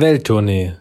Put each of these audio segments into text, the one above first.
Welttournee,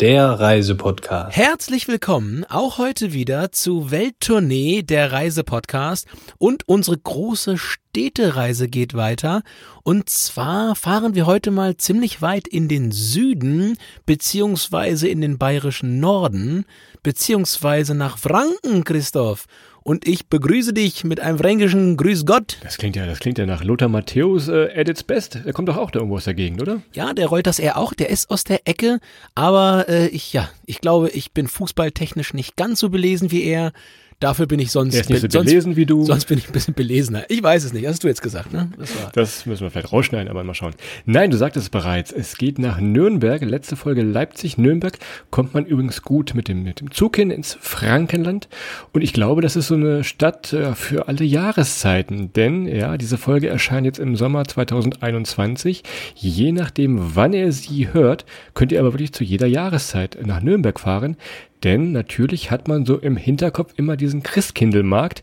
der Reisepodcast. Herzlich willkommen auch heute wieder zu Welttournee, der Reisepodcast. Und unsere große Städtereise geht weiter. Und zwar fahren wir heute mal ziemlich weit in den Süden, beziehungsweise in den bayerischen Norden, beziehungsweise nach Franken, Christoph und ich begrüße dich mit einem fränkischen Grüß Gott. Das klingt ja, das klingt ja nach Lothar Matthäus äh, at its best. Der kommt doch auch da irgendwo aus der Gegend, oder? Ja, der rollt das eher auch. Der ist aus der Ecke, aber äh, ich ja, ich glaube, ich bin fußballtechnisch nicht ganz so belesen wie er. Dafür bin ich sonst. Ist nicht so sonst, belesen wie du. Sonst bin ich ein bisschen belesener. Ich weiß es nicht. Hast du jetzt gesagt, ne? Das, das, müssen wir vielleicht rausschneiden, aber mal schauen. Nein, du sagtest es bereits. Es geht nach Nürnberg. Letzte Folge Leipzig, Nürnberg. Kommt man übrigens gut mit dem, mit dem Zug hin ins Frankenland. Und ich glaube, das ist so eine Stadt äh, für alle Jahreszeiten. Denn, ja, diese Folge erscheint jetzt im Sommer 2021. Je nachdem, wann ihr sie hört, könnt ihr aber wirklich zu jeder Jahreszeit nach Nürnberg fahren. Denn natürlich hat man so im Hinterkopf immer diesen Christkindlmarkt.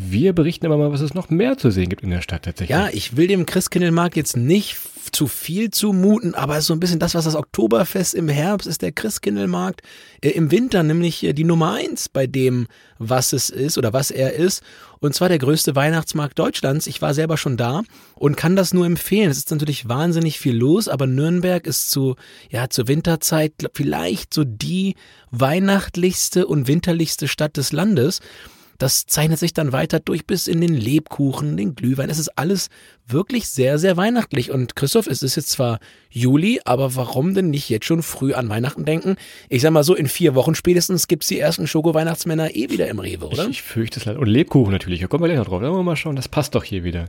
Wir berichten aber mal, was es noch mehr zu sehen gibt in der Stadt tatsächlich. Ja, ich will dem Christkindlmarkt jetzt nicht zu viel zumuten, aber so ein bisschen das, was das Oktoberfest im Herbst ist, der Christkindlmarkt äh, im Winter, nämlich äh, die Nummer eins bei dem, was es ist oder was er ist. Und zwar der größte Weihnachtsmarkt Deutschlands. Ich war selber schon da und kann das nur empfehlen. Es ist natürlich wahnsinnig viel los, aber Nürnberg ist zu, ja, zur Winterzeit vielleicht so die weihnachtlichste und winterlichste Stadt des Landes. Das zeichnet sich dann weiter durch bis in den Lebkuchen, den Glühwein. Es ist alles wirklich sehr, sehr weihnachtlich. Und Christoph, es ist jetzt zwar Juli, aber warum denn nicht jetzt schon früh an Weihnachten denken? Ich sag mal so, in vier Wochen spätestens gibt's die ersten Schoko-Weihnachtsmänner eh wieder im Rewe, oder? Ich, ich fürchte es leider. Und Lebkuchen natürlich, da kommen wir gleich noch drauf. Da wollen wir mal schauen, das passt doch hier wieder.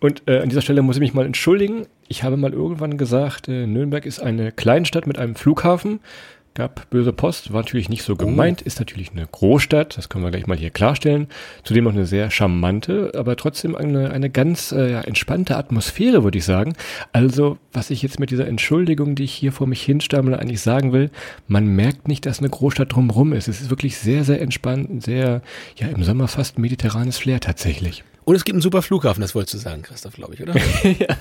Und äh, an dieser Stelle muss ich mich mal entschuldigen. Ich habe mal irgendwann gesagt, äh, Nürnberg ist eine Kleinstadt mit einem Flughafen gab böse Post, war natürlich nicht so gemeint, oh. ist natürlich eine Großstadt, das können wir gleich mal hier klarstellen. Zudem auch eine sehr charmante, aber trotzdem eine, eine ganz äh, ja, entspannte Atmosphäre, würde ich sagen. Also, was ich jetzt mit dieser Entschuldigung, die ich hier vor mich hinstammle, eigentlich sagen will, man merkt nicht, dass eine Großstadt drumherum ist. Es ist wirklich sehr, sehr entspannt, sehr, ja, im Sommer fast mediterranes Flair tatsächlich. Und es gibt einen super Flughafen, das wolltest du sagen, Christoph, glaube ich, oder? ja.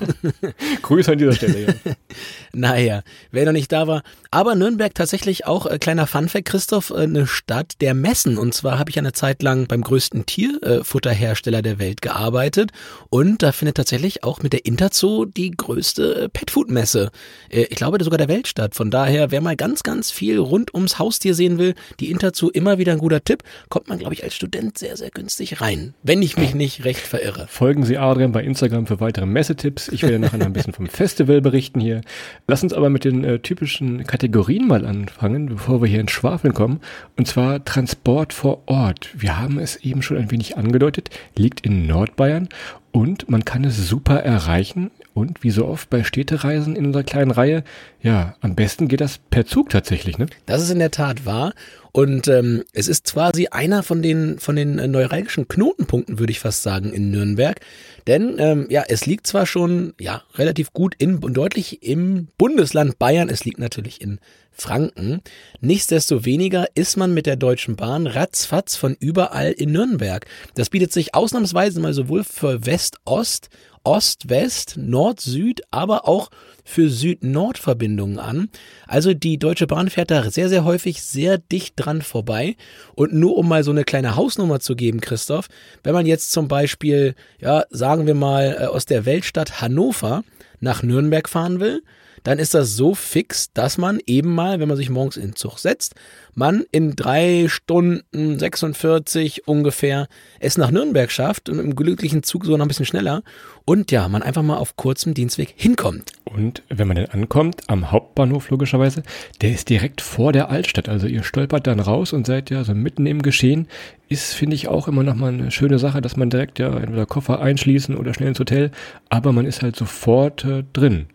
Grüße an dieser Stelle, ja. naja, wer noch nicht da war. Aber Nürnberg tatsächlich auch, äh, kleiner Funfact, Christoph, äh, eine Stadt der Messen. Und zwar habe ich eine Zeit lang beim größten Tierfutterhersteller der Welt gearbeitet. Und da findet tatsächlich auch mit der Interzoo die größte äh, Petfood-Messe. Äh, ich glaube sogar der Welt statt. Von daher, wer mal ganz, ganz viel rund ums Haustier sehen will, die Interzoo immer wieder ein guter Tipp. Kommt man, glaube ich, als Student sehr, sehr günstig rein. Wenn ich mich nicht recht verirre. Folgen Sie Adrian bei Instagram für weitere Messetipps. Ich werde nachher noch ein bisschen vom Festival berichten hier. Lass uns aber mit den äh, typischen Kategorien mal anfangen, bevor wir hier ins Schwafeln kommen. Und zwar Transport vor Ort. Wir haben es eben schon ein wenig angedeutet, liegt in Nordbayern und man kann es super erreichen. Und wie so oft bei Städtereisen in unserer kleinen Reihe, ja, am besten geht das per Zug tatsächlich, ne? Das ist in der Tat wahr. Und ähm, es ist quasi einer von den, von den äh, neuralgischen Knotenpunkten, würde ich fast sagen, in Nürnberg. Denn ähm, ja, es liegt zwar schon ja relativ gut in deutlich im Bundesland Bayern, es liegt natürlich in Franken. Nichtsdestoweniger ist man mit der Deutschen Bahn ratzfatz von überall in Nürnberg. Das bietet sich ausnahmsweise mal sowohl für West-Ost Ost-West, Nord-Süd, aber auch für Süd-Nord-Verbindungen an. Also die Deutsche Bahn fährt da sehr, sehr häufig sehr dicht dran vorbei. Und nur um mal so eine kleine Hausnummer zu geben, Christoph, wenn man jetzt zum Beispiel, ja, sagen wir mal, äh, aus der Weltstadt Hannover nach Nürnberg fahren will, dann ist das so fix, dass man eben mal, wenn man sich morgens in den Zug setzt, man in drei Stunden 46 ungefähr es nach Nürnberg schafft und im glücklichen Zug so noch ein bisschen schneller und ja, man einfach mal auf kurzem Dienstweg hinkommt. Und wenn man dann ankommt, am Hauptbahnhof logischerweise, der ist direkt vor der Altstadt. Also ihr stolpert dann raus und seid ja so mitten im Geschehen. Ist, finde ich, auch immer nochmal eine schöne Sache, dass man direkt ja entweder Koffer einschließen oder schnell ins Hotel, aber man ist halt sofort äh, drin.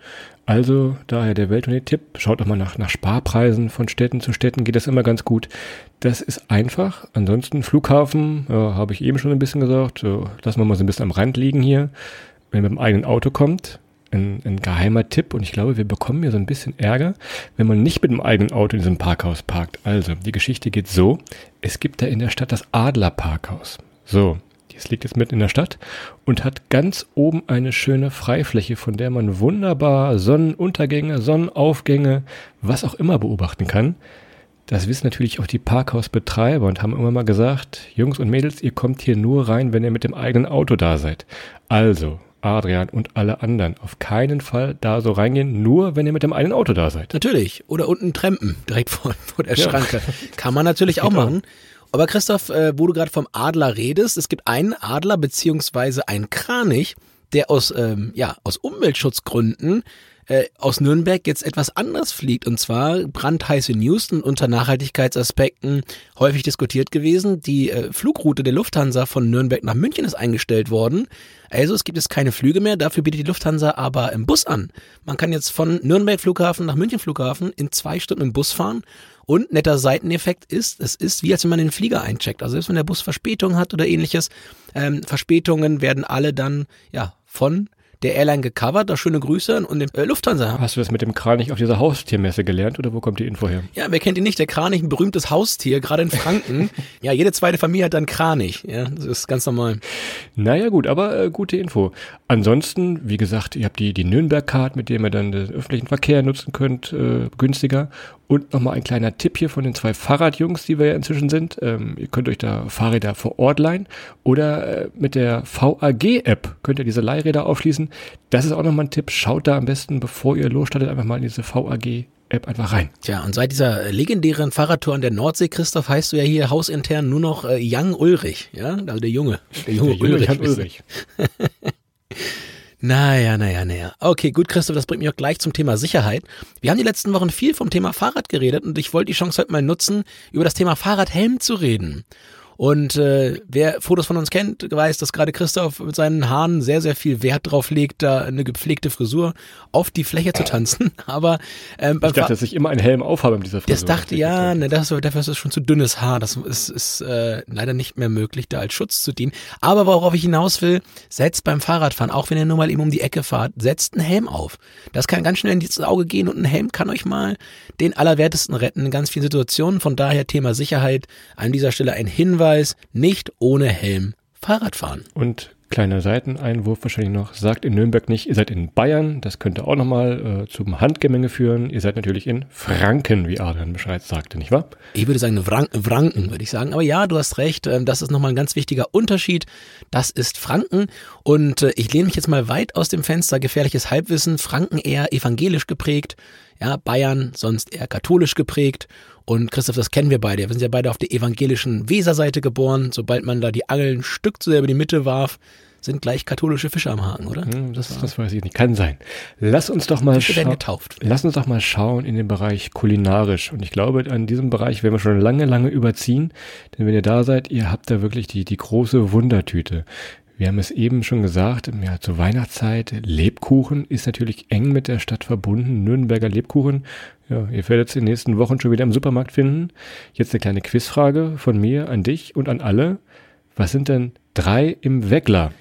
Also daher der Welttournee-Tipp, schaut doch mal nach, nach Sparpreisen von Städten zu Städten, geht das immer ganz gut. Das ist einfach. Ansonsten Flughafen, ja, habe ich eben schon ein bisschen gesagt, so, lassen wir mal so ein bisschen am Rand liegen hier. Wenn ihr mit dem eigenen Auto kommt, ein, ein geheimer Tipp und ich glaube, wir bekommen hier so ein bisschen Ärger, wenn man nicht mit dem eigenen Auto in diesem Parkhaus parkt. Also, die Geschichte geht so, es gibt da in der Stadt das Adler Parkhaus. So, Das liegt jetzt mitten in der Stadt und hat ganz oben eine schöne Freifläche, von der man wunderbar Sonnenuntergänge, Sonnenaufgänge, was auch immer beobachten kann. Das wissen natürlich auch die Parkhausbetreiber und haben immer mal gesagt, Jungs und Mädels, ihr kommt hier nur rein, wenn ihr mit dem eigenen Auto da seid. Also, Adrian und alle anderen, auf keinen Fall da so reingehen, nur wenn ihr mit dem eigenen Auto da seid. Natürlich. Oder unten trampen, direkt vor, vor der Schranke. Kann man natürlich auch machen. Aber Christoph, äh, wo du gerade vom Adler redest, es gibt einen Adler beziehungsweise einen Kranich, der aus, ähm, ja, aus Umweltschutzgründen äh, aus Nürnberg jetzt etwas anders fliegt. Und zwar brandheiße News und unter Nachhaltigkeitsaspekten häufig diskutiert gewesen. Die äh, Flugroute der Lufthansa von Nürnberg nach München ist eingestellt worden. Also es gibt jetzt keine Flüge mehr, dafür bietet die Lufthansa aber im Bus an. Man kann jetzt von Nürnberg Flughafen nach München Flughafen in zwei Stunden im Bus fahren. Und netter Seiteneffekt ist, es ist wie als wenn man den Flieger eincheckt. Also selbst wenn der Bus Verspätung hat oder ähnliches, ähm, Verspätungen werden alle dann ja von der Airline gecovert. Da schöne Grüße und dem äh, Lufthansa. Hast du das mit dem Kranich auf dieser Haustiermesse gelernt oder wo kommt die Info her? Ja, wer kennt ihn nicht? Der Kranich, ein berühmtes Haustier, gerade in Franken. ja, jede zweite Familie hat dann Kranich. Ja, das ist ganz normal. Naja, gut, aber äh, gute Info. Ansonsten, wie gesagt, ihr habt die, die Nürnberg-Card, mit der ihr dann den öffentlichen Verkehr nutzen könnt, äh, günstiger. Und nochmal ein kleiner Tipp hier von den zwei Fahrradjungs, die wir ja inzwischen sind. Ähm, ihr könnt euch da Fahrräder vor Ort leihen oder äh, mit der VAG-App könnt ihr diese Leihräder aufschließen. Das ist auch nochmal ein Tipp. Schaut da am besten, bevor ihr losstartet, einfach mal in diese VAG App einfach rein. Tja, und seit dieser legendären Fahrradtour an der Nordsee, Christoph, heißt du ja hier hausintern nur noch äh, Young Ulrich, ja? Also der Junge. Der junge, der Ulrich. Ulrich. Naja, naja, naja. Okay, gut, Christoph, das bringt mich auch gleich zum Thema Sicherheit. Wir haben die letzten Wochen viel vom Thema Fahrrad geredet und ich wollte die Chance heute mal nutzen, über das Thema Fahrradhelm zu reden. Und äh, wer Fotos von uns kennt, weiß, dass gerade Christoph mit seinen Haaren sehr, sehr viel Wert drauf legt, da eine gepflegte Frisur auf die Fläche zu tanzen. Aber ähm, ich dachte, dass ich immer einen Helm aufhabe mit dieser Frisur. Das dachte ja, ne, das, dafür ist es schon zu dünnes Haar. Das ist, ist äh, leider nicht mehr möglich, da als Schutz zu dienen. Aber worauf ich hinaus will, setzt beim Fahrradfahren, auch wenn ihr nur mal eben um die Ecke fahrt, setzt einen Helm auf. Das kann ganz schnell ins Auge gehen und ein Helm kann euch mal den Allerwertesten retten in ganz vielen Situationen. Von daher Thema Sicherheit an dieser Stelle ein Hinweis Hinweis, nicht ohne Helm Fahrrad fahren. Und kleiner Seiteneinwurf wahrscheinlich noch, sagt in Nürnberg nicht, ihr seid in Bayern, das könnte auch nochmal äh, zum Handgemenge führen. Ihr seid natürlich in Franken, wie Adrian Bescheid sagte, nicht wahr? Ich würde sagen Franken, würde ich sagen. Aber ja, du hast recht, äh, das ist nochmal ein ganz wichtiger Unterschied. Das ist Franken und äh, ich lehne mich jetzt mal weit aus dem Fenster, gefährliches Halbwissen, Franken eher evangelisch geprägt, ja, Bayern sonst eher katholisch geprägt und Christoph, das kennen wir beide. Wir sind ja beide auf der evangelischen Weserseite geboren. Sobald man da die Angeln ein Stück zu sehr über die Mitte warf, sind gleich katholische Fische am Haken, oder? Hm, das, das, das weiß ich nicht. Kann sein. Lass uns doch mal schauen. Lass uns doch mal schauen in den Bereich kulinarisch. Und ich glaube, an diesem Bereich werden wir schon lange, lange überziehen. Denn wenn ihr da seid, ihr habt da wirklich die, die große Wundertüte. Wir haben es eben schon gesagt, ja, zur Weihnachtszeit, Lebkuchen ist natürlich eng mit der Stadt verbunden. Nürnberger Lebkuchen. Ja, ihr werdet es in den nächsten Wochen schon wieder im Supermarkt finden. Jetzt eine kleine Quizfrage von mir an dich und an alle. Was sind denn drei im Weckler?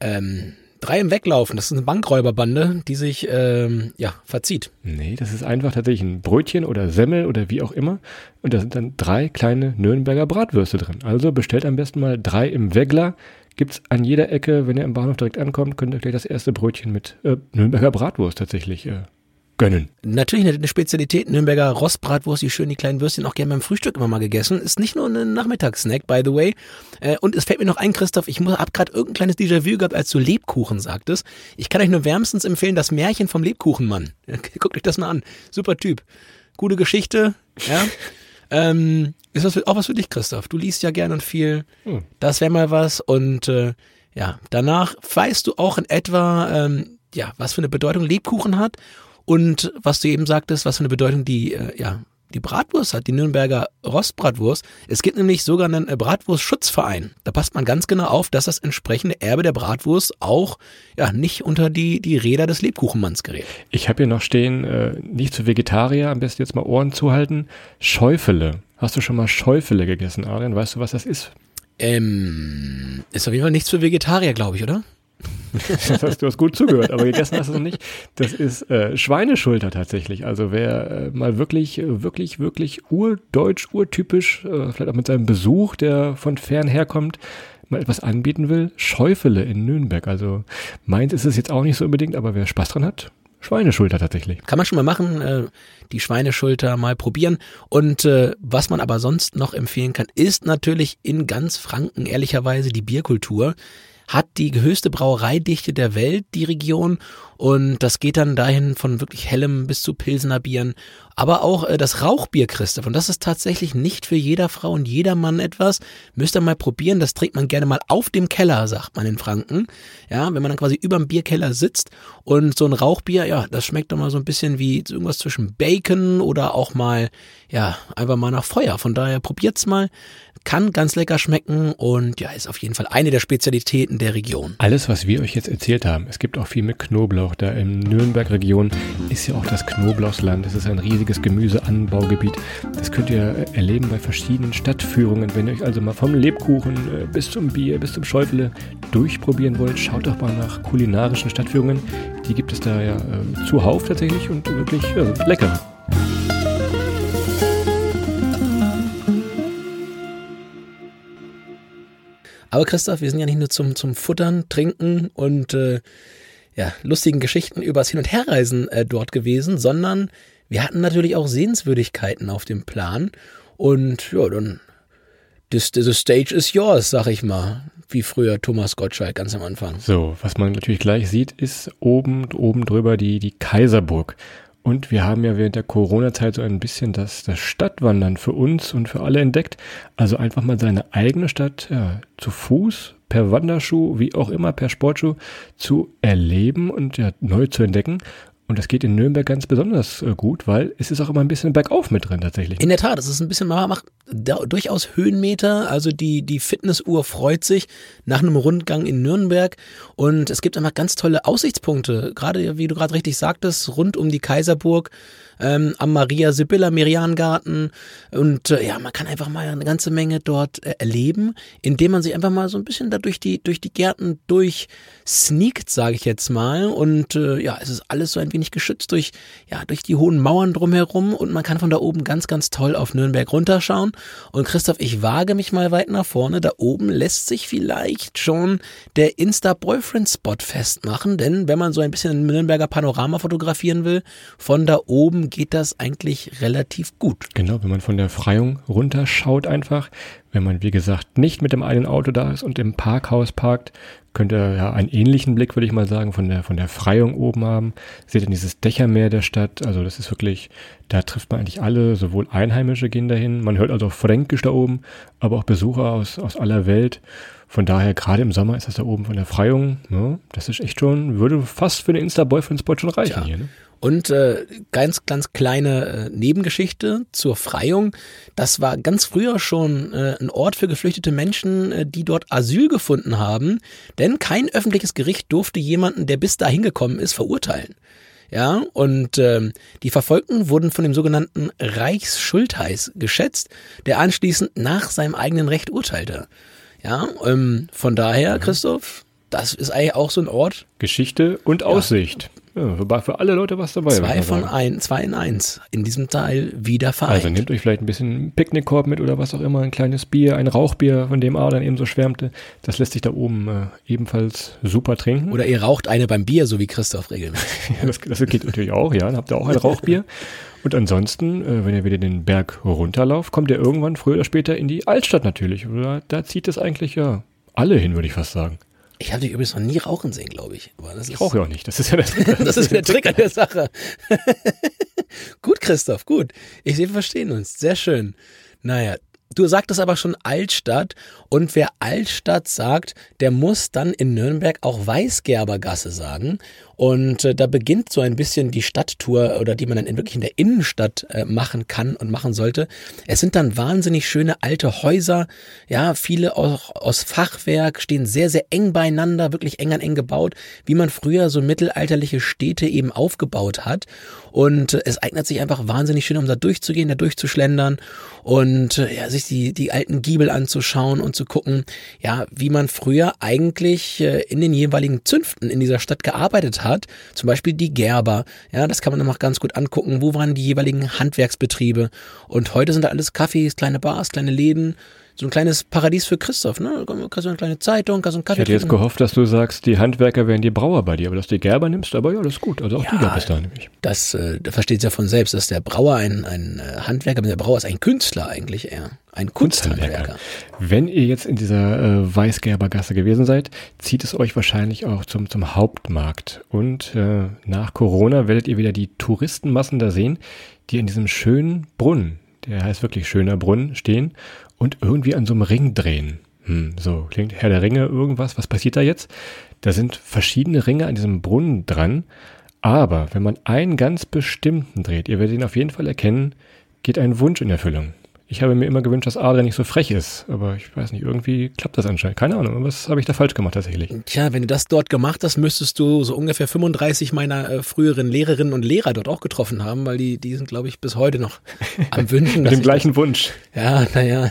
Ähm, drei im Weglaufen, das ist eine Bankräuberbande, die sich ähm, ja verzieht. Nee, das ist einfach tatsächlich ein Brötchen oder Semmel oder wie auch immer. Und da sind dann drei kleine Nürnberger Bratwürste drin. Also bestellt am besten mal drei im Weggler gibt's an jeder Ecke, wenn ihr im Bahnhof direkt ankommt, könnt ihr gleich das erste Brötchen mit äh, Nürnberger Bratwurst tatsächlich äh, gönnen. Natürlich eine Spezialität, Nürnberger Rostbratwurst, die schön die kleinen Würstchen auch gerne beim Frühstück immer mal gegessen. Ist nicht nur ein Nachmittagssnack, by the way. Äh, und es fällt mir noch ein, Christoph, ich habe gerade irgendein kleines Déjà-vu gehabt, als du Lebkuchen sagtest. Ich kann euch nur wärmstens empfehlen, das Märchen vom Lebkuchenmann. Guckt euch das mal an. Super Typ. Gute Geschichte, ja. Ähm, ist das auch was für dich, Christoph? Du liest ja gern und viel. Hm. Das wäre mal was. Und äh, ja, danach weißt du auch in etwa, ähm, ja, was für eine Bedeutung Lebkuchen hat und was du eben sagtest, was für eine Bedeutung die, äh, ja, die Bratwurst hat, die Nürnberger Rostbratwurst. Es gibt nämlich sogar einen äh, Bratwurstschutzverein. Da passt man ganz genau auf, dass das entsprechende Erbe der Bratwurst auch ja nicht unter die, die Räder des Lebkuchenmanns gerät. Ich habe hier noch stehen, äh, nicht zu Vegetarier, am besten jetzt mal Ohren zuhalten, Schäufele. Hast du schon mal Schäufele gegessen, Adrian? Weißt du, was das ist? Ähm, ist auf jeden Fall nichts für Vegetarier, glaube ich, oder? das heißt, du hast gut zugehört, aber gegessen hast du es nicht. Das ist äh, Schweineschulter tatsächlich. Also wer äh, mal wirklich, wirklich, wirklich urdeutsch, urtypisch, äh, vielleicht auch mit seinem Besuch, der von fern herkommt, mal etwas anbieten will, Schäufele in Nürnberg. Also meins ist es jetzt auch nicht so unbedingt, aber wer Spaß dran hat, Schweineschulter tatsächlich. Kann man schon mal machen, äh, die Schweineschulter mal probieren. Und äh, was man aber sonst noch empfehlen kann, ist natürlich in ganz Franken ehrlicherweise die Bierkultur hat die höchste Brauereidichte der Welt, die Region. Und das geht dann dahin von wirklich hellem bis zu Pilsener Bieren. Aber auch äh, das Rauchbier, Christoph. Und das ist tatsächlich nicht für jeder Frau und jeder Mann etwas. Müsst ihr mal probieren. Das trinkt man gerne mal auf dem Keller, sagt man in Franken. Ja, wenn man dann quasi über dem Bierkeller sitzt. Und so ein Rauchbier, ja, das schmeckt dann mal so ein bisschen wie irgendwas zwischen Bacon oder auch mal, ja, einfach mal nach Feuer. Von daher probiert's mal. Kann ganz lecker schmecken und ja, ist auf jeden Fall eine der Spezialitäten der Region. Alles, was wir euch jetzt erzählt haben, es gibt auch viel mit Knoblauch. Da im Nürnberg-Region ist ja auch das Knoblauchsland. Es ist ein riesiges Gemüseanbaugebiet. Das könnt ihr erleben bei verschiedenen Stadtführungen. Wenn ihr euch also mal vom Lebkuchen äh, bis zum Bier, bis zum Schäufele durchprobieren wollt, schaut doch mal nach kulinarischen Stadtführungen. Die gibt es da ja äh, zuhauf tatsächlich und wirklich ja, lecker. Aber Christoph, wir sind ja nicht nur zum, zum Futtern, Trinken und äh, ja, lustigen Geschichten übers Hin- und Herreisen äh, dort gewesen, sondern wir hatten natürlich auch Sehenswürdigkeiten auf dem Plan. Und ja, dann, this, the stage is yours, sag ich mal. Wie früher Thomas Gottschalk ganz am Anfang. So, was man natürlich gleich sieht, ist oben, oben drüber die, die Kaiserburg. Und wir haben ja während der Corona-Zeit so ein bisschen das, das Stadtwandern für uns und für alle entdeckt. Also einfach mal seine eigene Stadt ja, zu Fuß, per Wanderschuh, wie auch immer, per Sportschuh zu erleben und ja, neu zu entdecken. Und das geht in Nürnberg ganz besonders äh, gut, weil es ist auch immer ein bisschen bergauf mit drin tatsächlich. In der Tat, es ist ein bisschen, man macht durchaus Höhenmeter. Also die, die Fitnessuhr freut sich nach einem Rundgang in Nürnberg. Und es gibt einfach ganz tolle Aussichtspunkte. Gerade, wie du gerade richtig sagtest, rund um die Kaiserburg ähm, am Maria Sibylla Meriangarten. Und äh, ja, man kann einfach mal eine ganze Menge dort äh, erleben, indem man sich einfach mal so ein bisschen da durch die, durch die Gärten durchsneakt, sage ich jetzt mal. Und äh, ja, es ist alles so ein wenig geschützt durch, ja, durch die hohen Mauern drumherum und man kann von da oben ganz, ganz toll auf Nürnberg runterschauen. Und Christoph, ich wage mich mal weit nach vorne. Da oben lässt sich vielleicht schon der Insta-Boyfriend-Spot festmachen, denn wenn man so ein bisschen ein Nürnberger Panorama fotografieren will, von da oben geht das eigentlich relativ gut. Genau, wenn man von der Freiung runterschaut einfach, wenn man wie gesagt nicht mit dem einen Auto da ist und im Parkhaus parkt, könnt ihr ja einen ähnlichen Blick, würde ich mal sagen, von der, von der Freiung oben haben. Seht ihr dieses Dächermeer der Stadt, also das ist wirklich, da trifft man eigentlich alle, sowohl Einheimische gehen dahin, man hört also Fränkisch da oben, aber auch Besucher aus, aus aller Welt. Von daher, gerade im Sommer ist das da oben von der Freiung, ja, das ist echt schon, würde fast für den Insta-Boyfriend-Spot schon reichen Tja. hier. Ne? Und äh, ganz, ganz kleine äh, Nebengeschichte zur Freiung. Das war ganz früher schon äh, ein Ort für geflüchtete Menschen, äh, die dort Asyl gefunden haben. Denn kein öffentliches Gericht durfte jemanden, der bis dahin gekommen ist, verurteilen. Ja, und ähm, die Verfolgten wurden von dem sogenannten Reichsschultheiß geschätzt, der anschließend nach seinem eigenen Recht urteilte. Ja, ähm, von daher, Christoph, das ist eigentlich auch so ein Ort. Geschichte und Aussicht. Ja. Ja, für alle Leute was dabei. Zwei von ein, zwei in eins. In diesem Teil wieder vereint. Also nehmt euch vielleicht ein bisschen Picknickkorb mit oder was auch immer, ein kleines Bier, ein Rauchbier, von dem Adrian eben so schwärmte. Das lässt sich da oben äh, ebenfalls super trinken. Oder ihr raucht eine beim Bier, so wie Christoph regelmäßig. ja, das, das geht natürlich auch, ja. Dann habt ihr auch ein Rauchbier. Und ansonsten, äh, wenn ihr wieder den Berg runterlauft, kommt ihr irgendwann früher oder später in die Altstadt natürlich. Oder da zieht es eigentlich ja alle hin, würde ich fast sagen. Ich habe dich übrigens noch nie rauchen sehen, glaube ich. Aber das ich rauche ja auch nicht. Das ist ja der, das ist der Trick an der Sache. gut, Christoph, gut. Ich sehe, wir verstehen uns. Sehr schön. Naja, Du sagtest aber schon Altstadt und wer Altstadt sagt, der muss dann in Nürnberg auch Weißgerbergasse sagen. Und äh, da beginnt so ein bisschen die Stadttour oder die man dann in, wirklich in der Innenstadt äh, machen kann und machen sollte. Es sind dann wahnsinnig schöne alte Häuser, ja, viele auch aus Fachwerk, stehen sehr, sehr eng beieinander, wirklich eng an eng gebaut, wie man früher so mittelalterliche Städte eben aufgebaut hat. Und äh, es eignet sich einfach wahnsinnig schön, um da durchzugehen, da durchzuschlendern und äh, ja, sich die, die alten Giebel anzuschauen und zu gucken, ja, wie man früher eigentlich äh, in den jeweiligen Zünften in dieser Stadt gearbeitet hat. Zum Beispiel die Gerber. Ja, das kann man noch ganz gut angucken. Wo waren die jeweiligen Handwerksbetriebe? Und heute sind da alles Cafés, kleine Bars, kleine Läden so ein kleines Paradies für Christoph, ne? Kannst du eine kleine Zeitung, kannst du einen Kaffee Ich hätte jetzt trinken. gehofft, dass du sagst, die Handwerker wären die Brauer bei dir, aber dass du die Gerber nimmst, aber ja, das ist gut. Also auch die Ja. gab es da nämlich. Das äh, da versteht ja von selbst, dass der Brauer ein, ein äh, Handwerker, der Brauer ist ein Künstler eigentlich eher. Ein Kunsthandwerker. Wenn ihr jetzt in dieser äh, Weißgerbergasse gewesen seid, zieht es euch wahrscheinlich auch zum, zum Hauptmarkt. Und äh, nach Corona werdet ihr wieder die Touristenmassen da sehen, die in diesem schönen Brunnen, der heißt wirklich schöner Brunnen, stehen und irgendwie an so einem Ring drehen. Hm, so klingt Herr der Ringe irgendwas. Was passiert da jetzt? Da sind verschiedene Ringe an diesem Brunnen dran. Aber wenn man einen ganz bestimmten dreht, ihr werdet ihn auf jeden Fall erkennen, geht ein Wunsch in Erfüllung. Ich habe mir immer gewünscht, dass Adrian nicht so frech ist, aber ich weiß nicht, irgendwie klappt das anscheinend. Keine Ahnung, was habe ich da falsch gemacht tatsächlich? Tja, wenn du das dort gemacht hast, müsstest du so ungefähr 35 meiner äh, früheren Lehrerinnen und Lehrer dort auch getroffen haben, weil die, die sind, glaube ich, bis heute noch am Wünschen. Mit dem ich gleichen Wunsch. Ja, naja,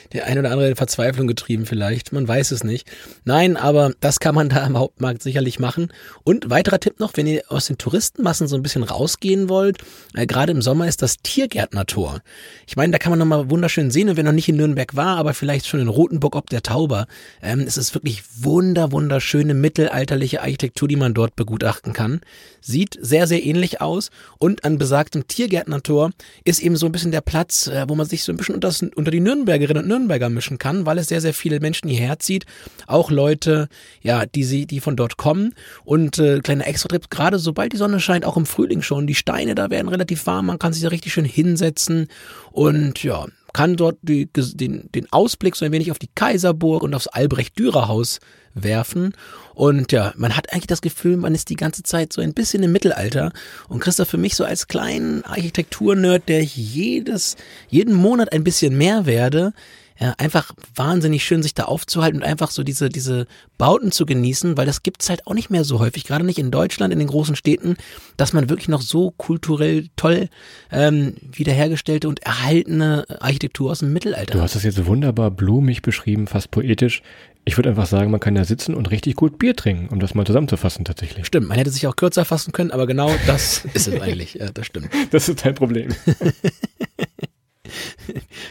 der ein oder andere in Verzweiflung getrieben vielleicht, man weiß es nicht. Nein, aber das kann man da am Hauptmarkt sicherlich machen. Und weiterer Tipp noch, wenn ihr aus den Touristenmassen so ein bisschen rausgehen wollt, äh, gerade im Sommer ist das Tiergärtnertor. Ich meine, da kann man nochmal wunderschön sehen, und wer noch nicht in Nürnberg war, aber vielleicht schon in Rotenburg ob der Tauber, ähm, es ist wirklich wunder, wunderschöne mittelalterliche Architektur, die man dort begutachten kann. Sieht sehr, sehr ähnlich aus und an besagtem Tiergärtnertor ist eben so ein bisschen der Platz, äh, wo man sich so ein bisschen unter, die Nürnbergerinnen und Nürnberger mischen kann, weil es sehr, sehr viele Menschen hierher zieht. Auch Leute, ja, die sie, die von dort kommen. Und äh, kleiner Extra-Trip, gerade sobald die Sonne scheint, auch im Frühling schon, die Steine da werden relativ warm, man kann sich da richtig schön hinsetzen und ja, kann dort die, den, den Ausblick so ein wenig auf die Kaiserburg und aufs Albrecht-Dürer-Haus werfen. Und ja, man hat eigentlich das Gefühl, man ist die ganze Zeit so ein bisschen im Mittelalter. Und Christoph für mich so als kleinen Architekturnerd, der ich jedes, jeden Monat ein bisschen mehr werde, ja, einfach wahnsinnig schön, sich da aufzuhalten und einfach so diese, diese Bauten zu genießen, weil das gibt's halt auch nicht mehr so häufig, gerade nicht in Deutschland, in den großen Städten, dass man wirklich noch so kulturell toll ähm, wiederhergestellte und erhaltene Architektur aus dem Mittelalter Du hast das jetzt wunderbar blumig beschrieben, fast poetisch. Ich würde einfach sagen, man kann da sitzen und richtig gut Bier trinken, um das mal zusammenzufassen tatsächlich. Stimmt, man hätte sich auch kürzer fassen können, aber genau das ist es eigentlich. Ja, das stimmt. Das ist dein Problem.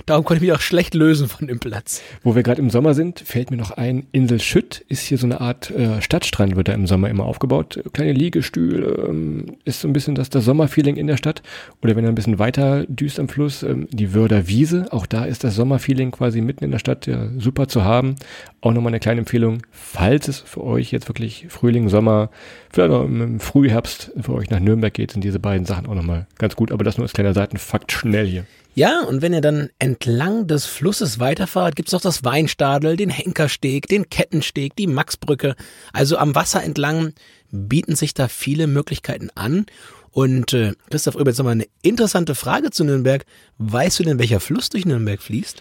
Darum konnte ich mich auch schlecht lösen von dem Platz. Wo wir gerade im Sommer sind, fällt mir noch ein, Insel Schütt ist hier so eine Art äh, Stadtstrand, wird da im Sommer immer aufgebaut. Kleine Liegestühle, ähm, ist so ein bisschen das, das Sommerfeeling in der Stadt. Oder wenn er ein bisschen weiter düst am Fluss, ähm, die Wörder Wiese, auch da ist das Sommerfeeling quasi mitten in der Stadt ja, super zu haben. Auch nochmal eine kleine Empfehlung, falls es für euch jetzt wirklich Frühling, Sommer, vielleicht auch im Frühherbst für euch nach Nürnberg geht, sind diese beiden Sachen auch nochmal ganz gut. Aber das nur als kleiner Seitenfakt schnell hier. Ja, und wenn ihr dann entlang des Flusses weiterfahrt, gibt's noch das Weinstadel, den Henkersteg, den Kettensteg, die Maxbrücke. Also am Wasser entlang bieten sich da viele Möglichkeiten an. Und äh, Christoph, übrigens nochmal eine interessante Frage zu Nürnberg. Weißt du denn, welcher Fluss durch Nürnberg fließt?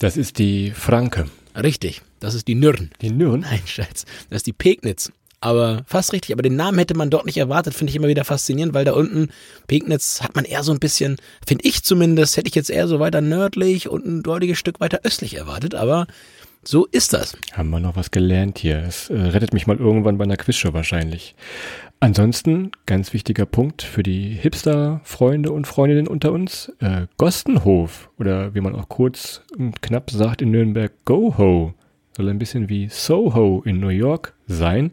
Das ist die Franke. Richtig, das ist die Nürn. Die Nürn? Nein, Scheiß. Das ist die Pegnitz. Aber fast richtig. Aber den Namen hätte man dort nicht erwartet, finde ich immer wieder faszinierend, weil da unten Pegnitz hat man eher so ein bisschen, finde ich zumindest, hätte ich jetzt eher so weiter nördlich und ein deutliches Stück weiter östlich erwartet. Aber so ist das. Haben wir noch was gelernt hier. Es äh, rettet mich mal irgendwann bei einer Quizshow wahrscheinlich. Ansonsten, ganz wichtiger Punkt für die Hipster-Freunde und Freundinnen unter uns, äh, Gostenhof oder wie man auch kurz und knapp sagt in Nürnberg, Go-Ho. Soll ein bisschen wie Soho in New York sein.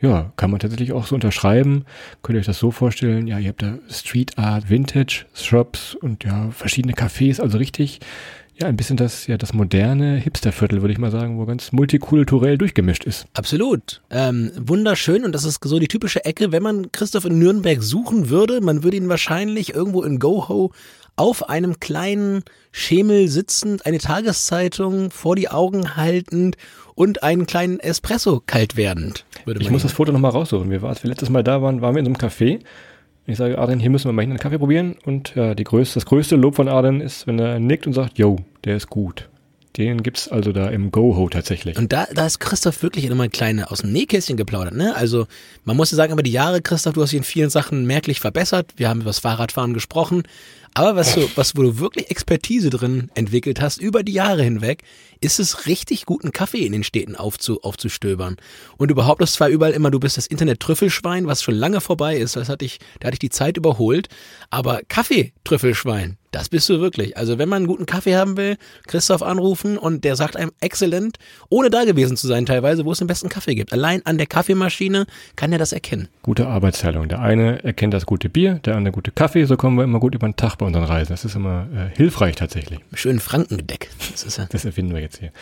Ja, kann man tatsächlich auch so unterschreiben. Könnt ihr euch das so vorstellen? Ja, ihr habt da Street Art, Vintage, Shops und ja, verschiedene Cafés, also richtig ja, ein bisschen das, ja, das moderne Hipsterviertel, würde ich mal sagen, wo ganz multikulturell durchgemischt ist. Absolut. Ähm, wunderschön und das ist so die typische Ecke, wenn man Christoph in Nürnberg suchen würde, man würde ihn wahrscheinlich irgendwo in Goho auf einem kleinen Schemel sitzend, eine Tageszeitung vor die Augen haltend und einen kleinen Espresso kalt werdend. Ich muss ihn- das Foto nochmal raussuchen. Wir, als wir letztes Mal da waren, waren wir in so einem Café. Ich sage, Adrian, hier müssen wir mal hin einen Kaffee probieren. Und ja, die größte, das größte Lob von Adrian ist, wenn er nickt und sagt, yo, der ist gut. Den gibt's also da im Go-Ho tatsächlich. Und da, da ist Christoph wirklich immer ein kleiner aus dem Nähkästchen geplaudert, ne? Also, man muss ja sagen, über die Jahre, Christoph, du hast dich in vielen Sachen merklich verbessert. Wir haben über das Fahrradfahren gesprochen. Aber was du, was, wo du wirklich Expertise drin entwickelt hast, über die Jahre hinweg, ist es richtig guten Kaffee in den Städten aufzu, aufzustöbern. Und du behauptest zwar überall immer, du bist das Internet-Trüffelschwein, was schon lange vorbei ist. Das hatte ich, da hatte ich die Zeit überholt. Aber Kaffee-Trüffelschwein, Das bist du wirklich. Also wenn man einen guten Kaffee haben will, Christoph anrufen und der sagt einem exzellent, ohne da gewesen zu sein teilweise, wo es den besten Kaffee gibt. Allein an der Kaffeemaschine kann er das erkennen. Gute Arbeitsteilung. Der eine erkennt das gute Bier, der andere gute Kaffee. So kommen wir immer gut über den Tag bei unseren Reisen. Das ist immer äh, hilfreich tatsächlich. Schön Frankengedeck. Das, ist ja Das erfinden wir jetzt hier.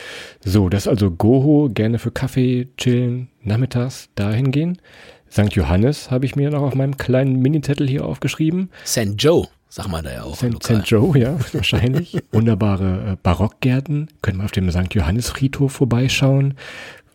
So, das ist also Goho, gerne für Kaffee, chillen, nachmittags dahin gehen. St. Johannes habe ich mir noch auf meinem kleinen Minizettel hier aufgeschrieben. St. Joe, sag mal da ja auch. St. Joe, ja, wahrscheinlich. Wunderbare äh, Barockgärten. Können wir auf dem St. Johannes Friedhof vorbeischauen.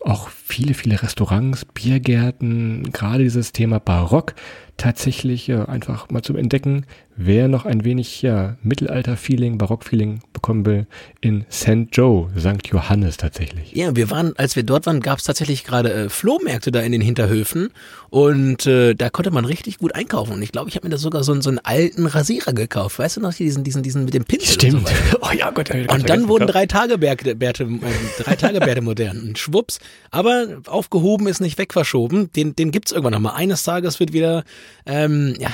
Auch viele, viele Restaurants, Biergärten, gerade dieses Thema Barock tatsächlich äh, einfach mal zum Entdecken. Wer noch ein wenig ja, Mittelalter-Feeling, Barock-Feeling bekommen will, in St. Joe, St. Johannes tatsächlich. Ja, wir waren, als wir dort waren, gab es tatsächlich gerade äh, Flohmärkte da in den Hinterhöfen und äh, da konnte man richtig gut einkaufen. Und ich glaube, ich habe mir da sogar so, einen- so einen alten Rasierer gekauft. Weißt du noch, diesen, diesen, diesen mit dem Pinsel Und, so oh ja, Gott. und dann wurden drei Tage Bärte, Bärte, äh, drei Tage Bärte modern. Und schwupps. Aber aufgehoben ist nicht wegverschoben. Den, den gibt's irgendwann nochmal. Eines Tages wird wieder ähm, ja,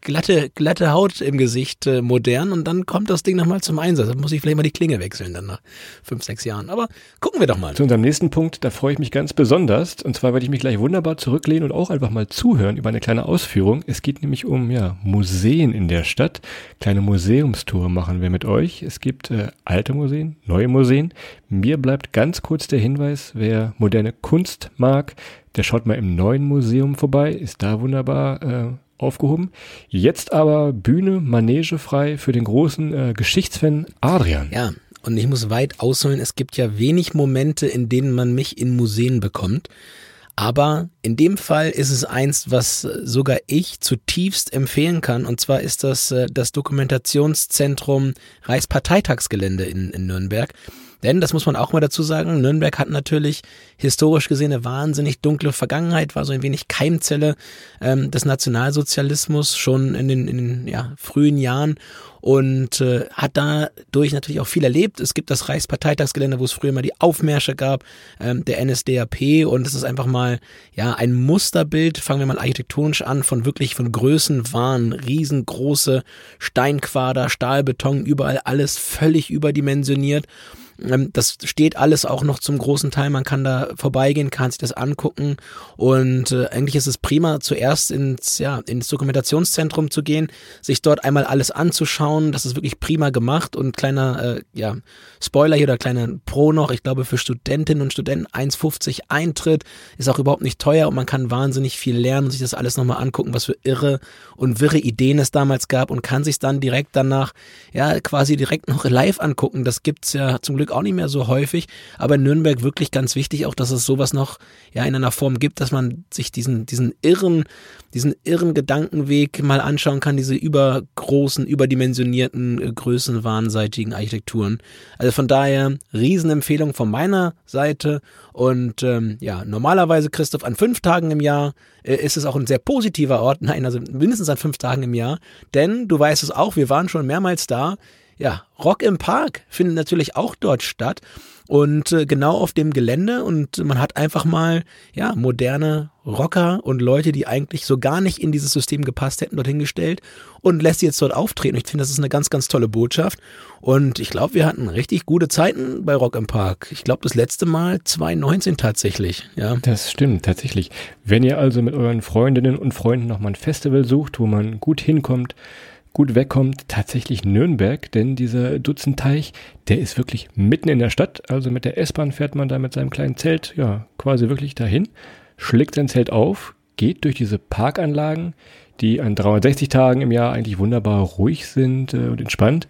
glatte, glatte Haut im Gesicht äh, modern und dann kommt das Ding nochmal zum Einsatz. Da muss ich vielleicht mal die Klinge wechseln dann nach fünf, sechs Jahren. Aber gucken wir doch mal. Zu unserem nächsten Punkt, da freue ich mich ganz besonders. Und zwar werde ich mich gleich wunderbar zurücklehnen und auch einfach mal zuhören über eine kleine Ausführung. Es geht nämlich um ja, Museen in der Stadt. Kleine Museumstour machen wir mit euch. Es gibt äh, alte Museen, neue Museen. Mir bleibt ganz kurz der Hinweis, wer moderne Kunst mag, der schaut mal im neuen Museum vorbei, ist da wunderbar äh, aufgehoben. Jetzt aber Bühne, Manege frei für den großen äh, Geschichtsfan Adrian. Ja, und ich muss weit ausholen. Es gibt ja wenig Momente, in denen man mich in Museen bekommt. Aber in dem Fall ist es eins, was sogar ich zutiefst empfehlen kann. Und zwar ist das äh, das Dokumentationszentrum Reichsparteitagsgelände in, in Nürnberg. Denn, das muss man auch mal dazu sagen, Nürnberg hat natürlich historisch gesehen eine wahnsinnig dunkle Vergangenheit, war so ein wenig Keimzelle ähm, des Nationalsozialismus schon in den, in den ja, frühen Jahren und äh, hat dadurch natürlich auch viel erlebt. Es gibt das Reichsparteitagsgelände, wo es früher mal die Aufmärsche gab, ähm, der NSDAP und es ist einfach mal ja ein Musterbild, fangen wir mal architektonisch an, von wirklich von Größenwahn, riesengroße Steinquader, Stahlbeton, überall alles völlig überdimensioniert. Ähm, Das steht alles auch noch zum großen Teil. Man kann da vorbeigehen, kann sich das angucken. Und äh, eigentlich ist es prima, zuerst ins, ja, ins Dokumentationszentrum zu gehen, sich dort einmal alles anzuschauen. Das ist wirklich prima gemacht. Und kleiner äh, ja, Spoiler hier oder kleiner Pro noch. Ich glaube, für Studentinnen und Studenten 1,50 Eintritt ist auch überhaupt nicht teuer und man kann wahnsinnig viel lernen und sich das alles nochmal angucken, was für irre und wirre Ideen es damals gab und kann sich dann direkt danach ja quasi direkt noch live angucken. Das gibt's ja zum Glück auch nicht mehr so häufig, aber in Nürnberg wirklich ganz wichtig auch, dass es sowas noch ja in einer Form gibt, dass man sich diesen diesen irren diesen irren Gedankenweg mal anschauen kann, diese übergroßen, überdimensionierten, äh, größenwahnseitigen Architekturen. Also von daher Riesenempfehlung von meiner Seite und ähm, ja, normalerweise, Christoph, an fünf Tagen im Jahr äh, ist es auch ein sehr positiver Ort. Nein, also mindestens an fünf Tagen im Jahr. Denn du weißt es auch, wir waren schon mehrmals da. Ja, Rock im Park findet natürlich auch dort statt. Und äh, genau auf dem Gelände und man hat einfach mal, ja, moderne Rocker und Leute, die eigentlich so gar nicht in dieses System gepasst hätten, dorthin gestellt und lässt sie jetzt dort auftreten. Ich finde, das ist eine ganz, ganz tolle Botschaft. Und ich glaube, wir hatten richtig gute Zeiten bei Rock im Park. Ich glaube, das letzte Mal 2019 tatsächlich, ja. Das stimmt, tatsächlich. Wenn ihr also mit euren Freundinnen und Freunden nochmal ein Festival sucht, wo man gut hinkommt, gut wegkommt, tatsächlich Nürnberg, denn dieser Dutzendteich, der ist wirklich mitten in der Stadt. Also mit der S-Bahn fährt man da mit seinem kleinen Zelt, ja, quasi wirklich dahin, schlägt sein Zelt auf, geht durch diese Parkanlagen, die an 360 Tagen im Jahr eigentlich wunderbar ruhig sind äh, und entspannt.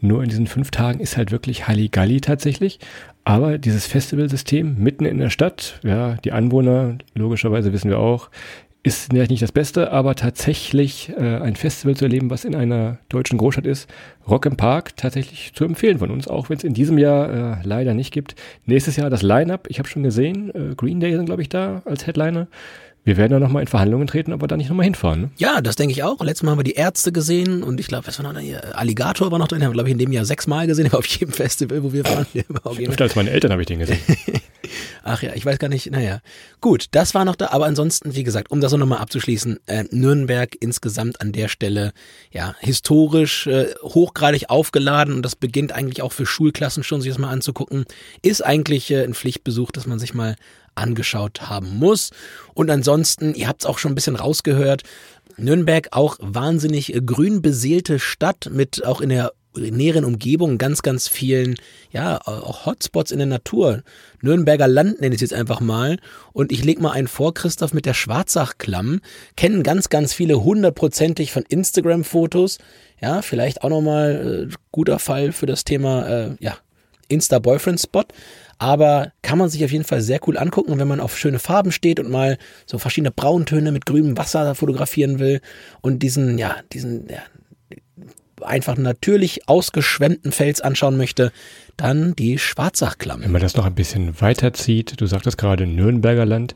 Nur in diesen fünf Tagen ist halt wirklich Halligalli tatsächlich. Aber dieses Festivalsystem mitten in der Stadt, ja, die Anwohner, logischerweise wissen wir auch, ist vielleicht nicht das Beste, aber tatsächlich äh, ein Festival zu erleben, was in einer deutschen Großstadt ist, Rock im Park, tatsächlich zu empfehlen von uns, auch wenn es in diesem Jahr äh, leider nicht gibt. Nächstes Jahr das Line-Up, ich habe schon gesehen, äh, Green Day sind, glaube ich, da als Headliner. Wir werden da nochmal in Verhandlungen treten, ob wir da nicht nochmal hinfahren. Ne? Ja, das denke ich auch. Letztes Mal haben wir die Ärzte gesehen und ich glaube, was war noch da hier? Alligator war noch drin, haben wir, glaube ich, in dem Jahr sechsmal gesehen, aber auf jedem Festival, wo wir waren. Öfter als meine Eltern habe ich den gesehen. Ach ja, ich weiß gar nicht, naja. Gut, das war noch da, aber ansonsten, wie gesagt, um das nochmal abzuschließen, äh, Nürnberg insgesamt an der Stelle, ja, historisch äh, hochgradig aufgeladen und das beginnt eigentlich auch für Schulklassen schon, sich das mal anzugucken, ist eigentlich äh, ein Pflichtbesuch, dass man sich mal angeschaut haben muss. Und ansonsten, ihr habt es auch schon ein bisschen rausgehört, Nürnberg auch wahnsinnig grün beseelte Stadt mit auch in der näheren Umgebung ganz, ganz vielen, ja, auch Hotspots in der Natur. Nürnberger Land nenne ich es jetzt einfach mal. Und ich leg mal einen vor, Christoph, mit der Schwarzachklamm. Kennen ganz, ganz viele hundertprozentig von Instagram-Fotos. Ja, vielleicht auch nochmal äh, guter Fall für das Thema, äh, ja, Insta-Boyfriend-Spot. Aber kann man sich auf jeden Fall sehr cool angucken. Wenn man auf schöne Farben steht und mal so verschiedene Brauntöne mit grünem Wasser fotografieren will und diesen, ja, diesen, ja, einfach natürlich ausgeschwemmten Fels anschauen möchte, dann die Schwarzachklamm. Wenn man das noch ein bisschen weiterzieht, du sagtest gerade Nürnberger Land,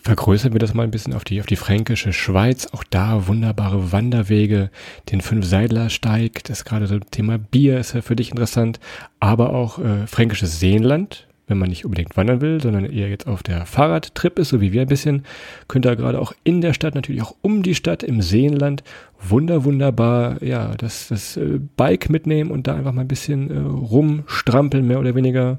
vergrößern wir das mal ein bisschen auf die, auf die fränkische Schweiz. Auch da wunderbare Wanderwege, den Fünfseidlersteig, das gerade das Thema Bier ist ja für dich interessant, aber auch äh, fränkisches Seenland, wenn man nicht unbedingt wandern will, sondern eher jetzt auf der Fahrradtrip ist, so wie wir ein bisschen, könnt ihr gerade auch in der Stadt, natürlich auch um die Stadt im Seenland, wunder, wunderbar, ja, das, das äh, Bike mitnehmen und da einfach mal ein bisschen äh, rumstrampeln, mehr oder weniger.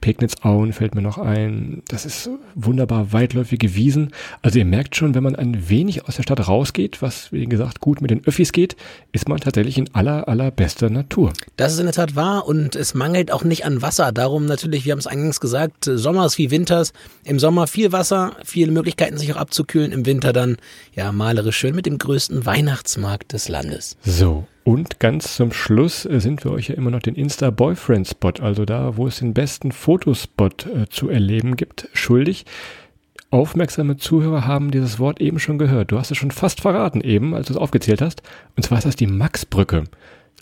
Pegnitz-Auen fällt mir noch ein. Das ist wunderbar weitläufige Wiesen. Also ihr merkt schon, wenn man ein wenig aus der Stadt rausgeht, was wie gesagt gut mit den Öffis geht, ist man tatsächlich in aller, allerbester Natur. Das ist in der Tat wahr und es mangelt auch nicht an Wasser. Darum natürlich, wir haben es eingangs gesagt, Sommers wie Winters. Im Sommer viel Wasser, viele Möglichkeiten sich auch abzukühlen. Im Winter dann ja malerisch schön mit dem größten Weihnachtsmarkt des Landes. So, und ganz zum Schluss äh, sind wir euch ja immer noch den Insta-Boyfriend-Spot, also da, wo es den besten Fotospot äh, zu erleben gibt, schuldig. Aufmerksame Zuhörer haben dieses Wort eben schon gehört. Du hast es schon fast verraten eben, als du es aufgezählt hast. Und zwar ist das die Maxbrücke.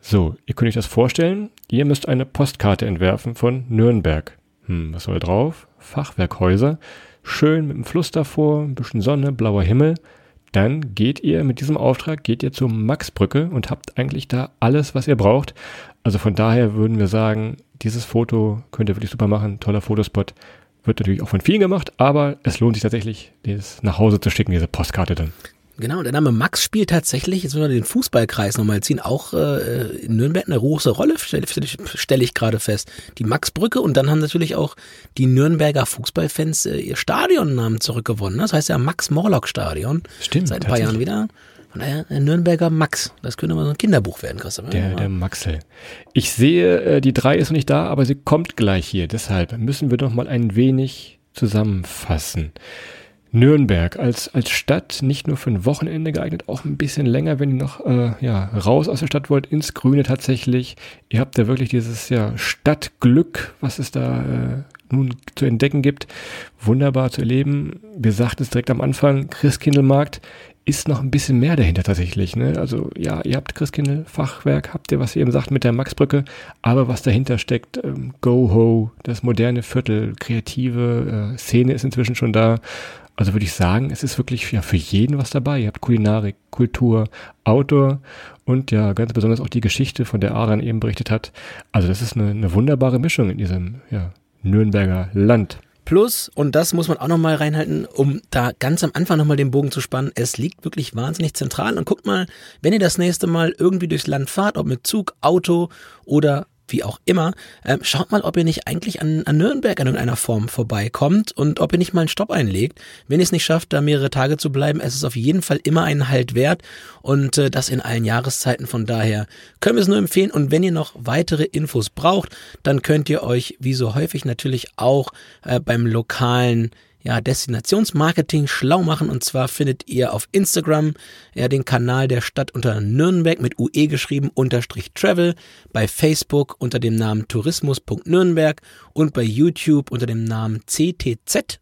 So, ihr könnt euch das vorstellen. Ihr müsst eine Postkarte entwerfen von Nürnberg. Hm, was soll drauf? Fachwerkhäuser. Schön mit dem Fluss davor, ein bisschen Sonne, blauer Himmel dann geht ihr mit diesem Auftrag, geht ihr zur Maxbrücke und habt eigentlich da alles, was ihr braucht. Also von daher würden wir sagen, dieses Foto könnt ihr wirklich super machen, toller Fotospot. Wird natürlich auch von vielen gemacht, aber es lohnt sich tatsächlich, das nach Hause zu schicken, diese Postkarte dann. Genau, der Name Max spielt tatsächlich, jetzt wenn wir den Fußballkreis nochmal ziehen, auch äh, in Nürnberg eine große Rolle, stelle stell ich gerade fest. Die Maxbrücke und dann haben natürlich auch die Nürnberger Fußballfans äh, ihr Stadionnamen zurückgewonnen. Das heißt ja Max-Morlock-Stadion. Stimmt. Seit ein paar Jahren wieder. Von daher der Nürnberger Max. Das könnte mal so ein Kinderbuch werden, Christoph. Der, der Maxel. Ich sehe, äh, die drei ist noch nicht da, aber sie kommt gleich hier. Deshalb müssen wir doch mal ein wenig zusammenfassen. Nürnberg als, als Stadt nicht nur für ein Wochenende geeignet, auch ein bisschen länger, wenn ihr noch äh, ja, raus aus der Stadt wollt, ins Grüne tatsächlich. Ihr habt da wirklich dieses ja, Stadtglück, was es da äh, nun zu entdecken gibt. Wunderbar zu erleben. Wir sagten es direkt am Anfang, Christkindlmarkt ist noch ein bisschen mehr dahinter tatsächlich. Ne? Also ja, ihr habt Christkindl, Fachwerk, habt ihr, was ihr eben sagt mit der Maxbrücke, aber was dahinter steckt, ähm, Go-Ho, das moderne Viertel, kreative äh, Szene ist inzwischen schon da. Also würde ich sagen, es ist wirklich ja, für jeden was dabei. Ihr habt Kulinarik, Kultur, Outdoor und ja ganz besonders auch die Geschichte, von der Adrian eben berichtet hat. Also das ist eine, eine wunderbare Mischung in diesem ja, Nürnberger Land. Plus, und das muss man auch nochmal reinhalten, um da ganz am Anfang nochmal den Bogen zu spannen, es liegt wirklich wahnsinnig zentral. Und guckt mal, wenn ihr das nächste Mal irgendwie durchs Land fahrt, ob mit Zug, Auto oder wie auch immer, äh, schaut mal, ob ihr nicht eigentlich an, an Nürnberg in irgendeiner Form vorbeikommt und ob ihr nicht mal einen Stopp einlegt. Wenn ihr es nicht schafft, da mehrere Tage zu bleiben, es ist auf jeden Fall immer einen Halt wert und äh, das in allen Jahreszeiten. Von daher können wir es nur empfehlen und wenn ihr noch weitere Infos braucht, dann könnt ihr euch wie so häufig natürlich auch äh, beim lokalen ja, Destinationsmarketing schlau machen. Und zwar findet ihr auf Instagram ja, den Kanal der Stadt unter Nürnberg mit UE geschrieben, unterstrich Travel, bei Facebook unter dem Namen tourismus.nürnberg und bei YouTube unter dem Namen CTZ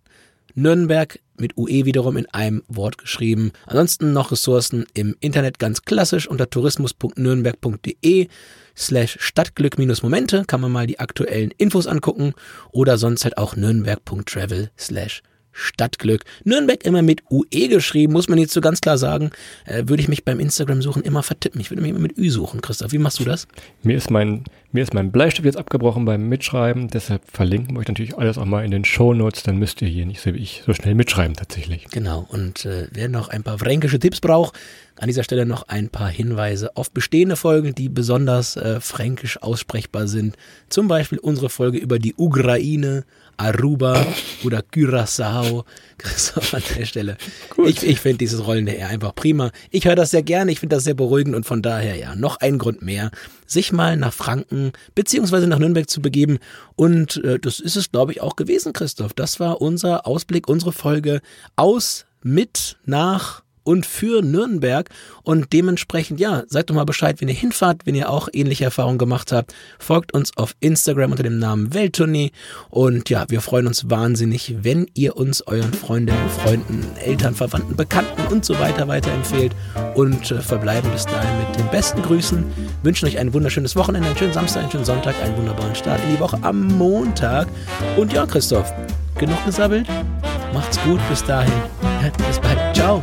Nürnberg mit UE wiederum in einem Wort geschrieben. Ansonsten noch Ressourcen im Internet ganz klassisch unter tourismus.nürnberg.de slash Stadtglück-Momente kann man mal die aktuellen Infos angucken oder sonst halt auch nürnberg.travel slash Stadtglück. Nürnberg immer mit UE geschrieben, muss man jetzt so ganz klar sagen. Äh, würde ich mich beim Instagram suchen immer vertippen. Ich würde mich immer mit Ü suchen, Christoph. Wie machst du das? Mir ist mein, Mir ist mein Bleistift jetzt abgebrochen beim Mitschreiben, deshalb verlinken wir euch natürlich alles auch mal in den Show Notes, dann müsst ihr hier nicht so wie ich so schnell mitschreiben tatsächlich. Genau, und äh, wer noch ein paar fränkische Tipps braucht, an dieser Stelle noch ein paar Hinweise auf bestehende Folgen, die besonders äh, fränkisch aussprechbar sind. Zum Beispiel unsere Folge über die Ukraine, Aruba oder Curaçao. Christoph an der Stelle. Gut. Ich, ich finde dieses rollende R einfach prima. Ich höre das sehr gerne, ich finde das sehr beruhigend und von daher ja, noch ein Grund mehr, sich mal nach Franken beziehungsweise nach Nürnberg zu begeben. Und äh, das ist es, glaube ich, auch gewesen, Christoph. Das war unser Ausblick, unsere Folge aus, mit, nach und für Nürnberg. Und dementsprechend, ja, seid doch mal Bescheid, wenn ihr hinfahrt, wenn ihr auch ähnliche Erfahrungen gemacht habt. Folgt uns auf Instagram unter dem Namen Welttournee. Und ja, wir freuen uns wahnsinnig, wenn ihr uns euren Freundinnen, Freunden, Eltern, Verwandten, Bekannten und so weiter weiterempfehlt. Und äh, verbleiben bis dahin mit den besten Grüßen. Wünschen euch ein wunderschönes Wochenende, einen schönen Samstag, einen schönen Sonntag, einen wunderbaren Start in die Woche am Montag. Und ja, Christoph, genug gesabbelt. Macht's gut, bis dahin. Bis bald. Ciao.